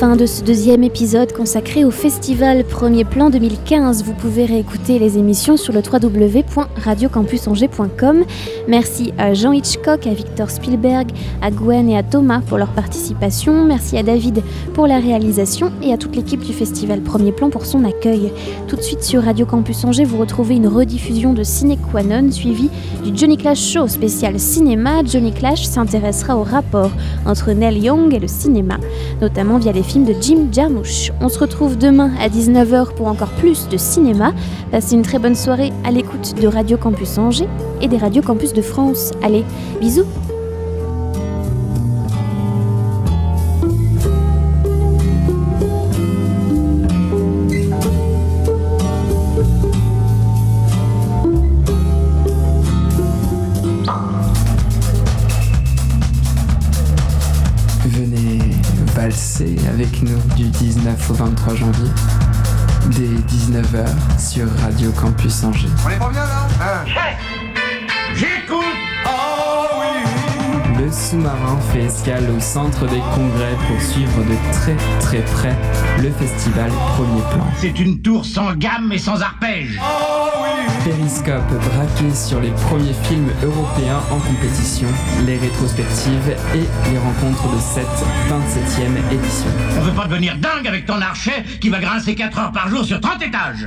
Fin de ce deuxième épisode consacré au festival Premier Plan 2015. Vous pouvez réécouter les émissions sur le www.radiocampusangers.com. Merci à Jean Hitchcock, à Victor Spielberg, à Gwen et à Thomas pour leur participation. Merci à David pour la réalisation et à toute l'équipe du festival Premier Plan pour son accueil. Tout de suite sur Radio Campus Angers, vous retrouvez une rediffusion de Ciné Qua Non suivie du Johnny Clash Show spécial cinéma. Johnny Clash s'intéressera au rapport entre Neil Young et le cinéma, notamment via les films de Jim Jarmusch. On se retrouve demain à 19h pour encore plus de cinéma. Passez une très bonne soirée à l'écoute de Radio Campus Angers et des Radio Campus de France. Allez, bisous 19 au 23 janvier, dès 19h sur Radio Campus Angers. On est pas bien là J'écoute Le sous-marin fait escale au centre des congrès pour suivre de très très près le festival Premier Plan. C'est une tour sans gamme et sans arpège. Périscope braqué sur les premiers films européens en compétition, les rétrospectives et les rencontres de cette 27e édition. On veut pas devenir dingue avec ton archet qui va grincer 4 heures par jour sur 30 étages.